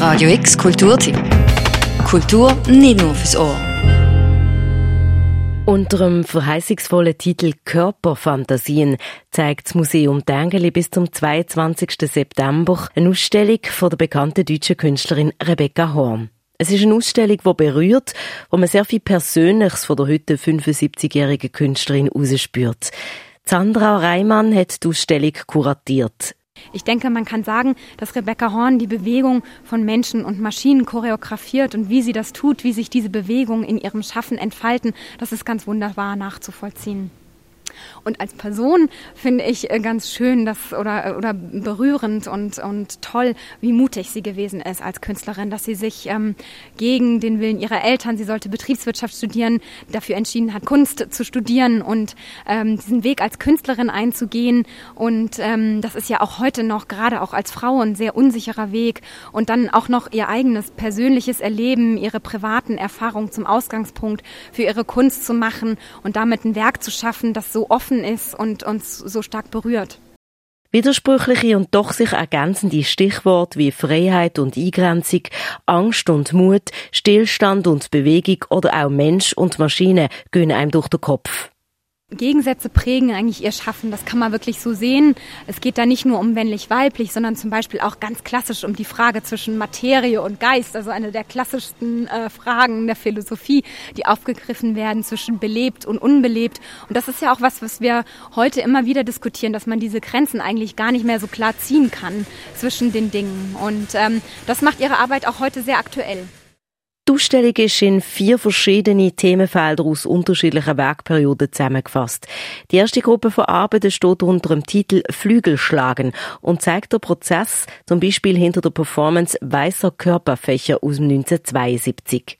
Radio X Kulturtipp. Kultur nicht nur fürs Ohr. Unter dem verheißungsvollen Titel Körperfantasien zeigt das Museum Tengeli bis zum 22. September eine Ausstellung von der bekannten deutschen Künstlerin Rebecca Horn. Es ist eine Ausstellung, die berührt, wo man sehr viel Persönliches von der heute 75-jährigen Künstlerin herausspürt. Sandra Reimann hat die Ausstellung kuratiert. Ich denke, man kann sagen, dass Rebecca Horn die Bewegung von Menschen und Maschinen choreografiert und wie sie das tut, wie sich diese Bewegungen in ihrem Schaffen entfalten, das ist ganz wunderbar nachzuvollziehen. Und als Person finde ich äh, ganz schön dass, oder, äh, oder berührend und, und toll, wie mutig sie gewesen ist als Künstlerin, dass sie sich ähm, gegen den Willen ihrer Eltern, sie sollte Betriebswirtschaft studieren, dafür entschieden hat, Kunst zu studieren und ähm, diesen Weg als Künstlerin einzugehen. Und ähm, das ist ja auch heute noch, gerade auch als Frau, ein sehr unsicherer Weg. Und dann auch noch ihr eigenes persönliches Erleben, ihre privaten Erfahrungen zum Ausgangspunkt für ihre Kunst zu machen und damit ein Werk zu schaffen, das so offen ist und uns so stark berührt. Widersprüchliche und doch sich ergänzende Stichworte wie Freiheit und Eingrenzung, Angst und Mut, Stillstand und Bewegung oder auch Mensch und Maschine gehen einem durch den Kopf. Gegensätze prägen eigentlich ihr Schaffen. Das kann man wirklich so sehen. Es geht da nicht nur um männlich-weiblich, sondern zum Beispiel auch ganz klassisch um die Frage zwischen Materie und Geist, also eine der klassischsten äh, Fragen der Philosophie, die aufgegriffen werden zwischen belebt und unbelebt. Und das ist ja auch was, was wir heute immer wieder diskutieren, dass man diese Grenzen eigentlich gar nicht mehr so klar ziehen kann zwischen den Dingen. Und ähm, das macht ihre Arbeit auch heute sehr aktuell. Die Ausstellung ist in vier verschiedene Themenfelder aus unterschiedlichen Werkperioden zusammengefasst. Die erste Gruppe von Arbeiten steht unter dem Titel Flügelschlagen und zeigt den Prozess zum Beispiel hinter der Performance Weißer Körperfächer aus dem 1972.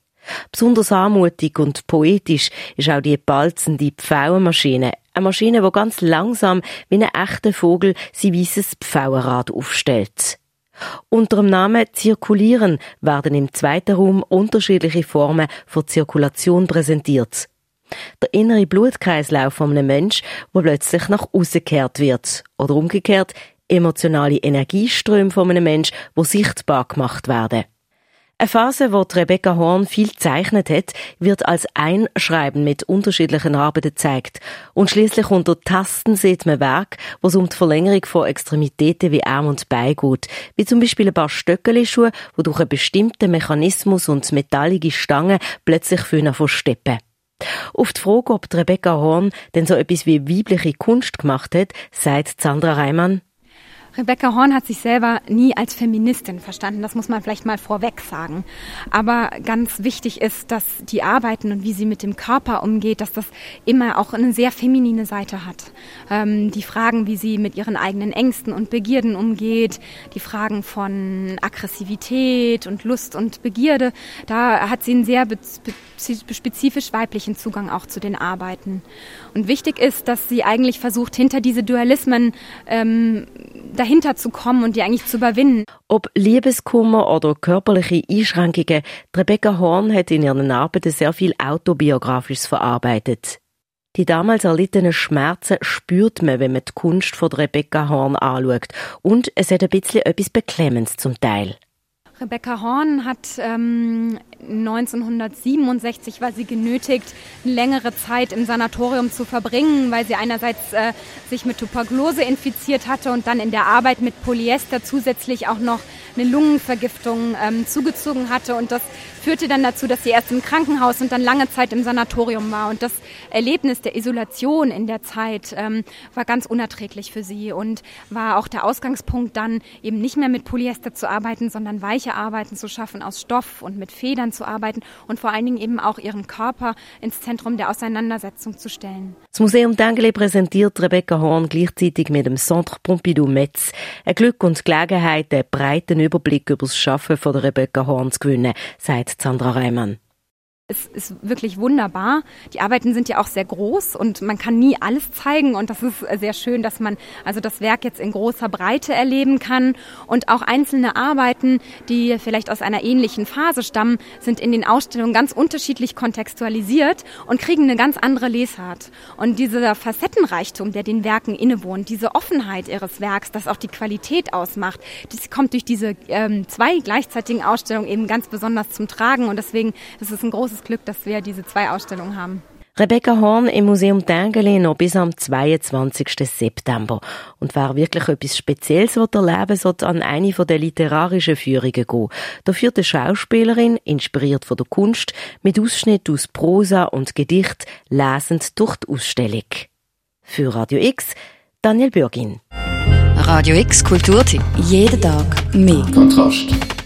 Besonders anmutig und poetisch ist auch die balzende Pfauenmaschine. Eine Maschine, die ganz langsam wie ein echter Vogel sein weißes Pfauenrad aufstellt. Unter dem Namen Zirkulieren werden im zweiten Raum unterschiedliche Formen von Zirkulation präsentiert. Der innere Blutkreislauf von einem Menschen, der plötzlich nach außen gekehrt wird. Oder umgekehrt, emotionale Energieströme von einem Menschen, die sichtbar gemacht werden. Eine Phase, wo Rebecca Horn viel zeichnet hat, wird als Einschreiben mit unterschiedlichen Arbeiten gezeigt. Und schließlich unter Tasten sieht man Werk, wo es um die Verlängerung von Extremitäten wie Arm und Bein geht. Wie zum Beispiel ein paar Stöckelschuhe, die durch einen bestimmten Mechanismus und metallige Stangen plötzlich für versteppen. Auf die Frage, ob Rebecca Horn denn so etwas wie weibliche Kunst gemacht hat, sagt Sandra Reimann, Rebecca Horn hat sich selber nie als Feministin verstanden. Das muss man vielleicht mal vorweg sagen. Aber ganz wichtig ist, dass die Arbeiten und wie sie mit dem Körper umgeht, dass das immer auch eine sehr feminine Seite hat. Ähm, die Fragen, wie sie mit ihren eigenen Ängsten und Begierden umgeht, die Fragen von Aggressivität und Lust und Begierde, da hat sie einen sehr spezifisch weiblichen Zugang auch zu den Arbeiten. Und wichtig ist, dass sie eigentlich versucht, hinter diese Dualismen ähm, dahinter zu kommen und die eigentlich zu überwinden. Ob Liebeskummer oder körperliche Einschränkungen, Rebecca Horn hat in ihren Arbeiten sehr viel Autobiografisches verarbeitet. Die damals erlittenen Schmerzen spürt man, wenn man die Kunst von Rebecca Horn anschaut. Und es hat ein bisschen etwas Beklemmendes zum Teil. Rebecca Horn hat ähm, 1967 war sie genötigt, längere Zeit im Sanatorium zu verbringen, weil sie einerseits äh, sich mit Tuberkulose infiziert hatte und dann in der Arbeit mit Polyester zusätzlich auch noch eine Lungenvergiftung ähm, zugezogen hatte. Und das führte dann dazu, dass sie erst im Krankenhaus und dann lange Zeit im Sanatorium war. Und das Erlebnis der Isolation in der Zeit ähm, war ganz unerträglich für sie und war auch der Ausgangspunkt dann eben nicht mehr mit Polyester zu arbeiten, sondern weiche Arbeiten zu schaffen aus Stoff und mit Federn zu arbeiten und vor allen Dingen eben auch ihren Körper ins Zentrum der Auseinandersetzung zu stellen. Das Museum Dengele präsentiert Rebecca Horn gleichzeitig mit dem Centre Pompidou Metz. Ein Glück und Gelegenheit, einen breiten Überblick über das Schaffen von Rebecca Horn zu gewinnen, sagt Sandra Reimann. Es ist wirklich wunderbar. Die Arbeiten sind ja auch sehr groß und man kann nie alles zeigen und das ist sehr schön, dass man also das Werk jetzt in großer Breite erleben kann und auch einzelne Arbeiten, die vielleicht aus einer ähnlichen Phase stammen, sind in den Ausstellungen ganz unterschiedlich kontextualisiert und kriegen eine ganz andere Lesart. Und dieser Facettenreichtum, der den Werken innewohnt, diese Offenheit ihres Werks, das auch die Qualität ausmacht, das kommt durch diese ähm, zwei gleichzeitigen Ausstellungen eben ganz besonders zum Tragen und deswegen ist es ein großes großes Glück, dass wir diese zwei Ausstellungen haben. Rebecca Horn im Museum Tengeli noch bis am 22. September. Und wer wirklich etwas Spezielles erleben sollte an eine der literarischen Führungen gehen. Da führt eine Schauspielerin, inspiriert von der Kunst, mit Ausschnitt aus Prosa und Gedicht, lesend durch die Ausstellung. Für Radio X, Daniel Bürgin. Radio X Kulturtipp. Jeden Tag mehr. Kontrast.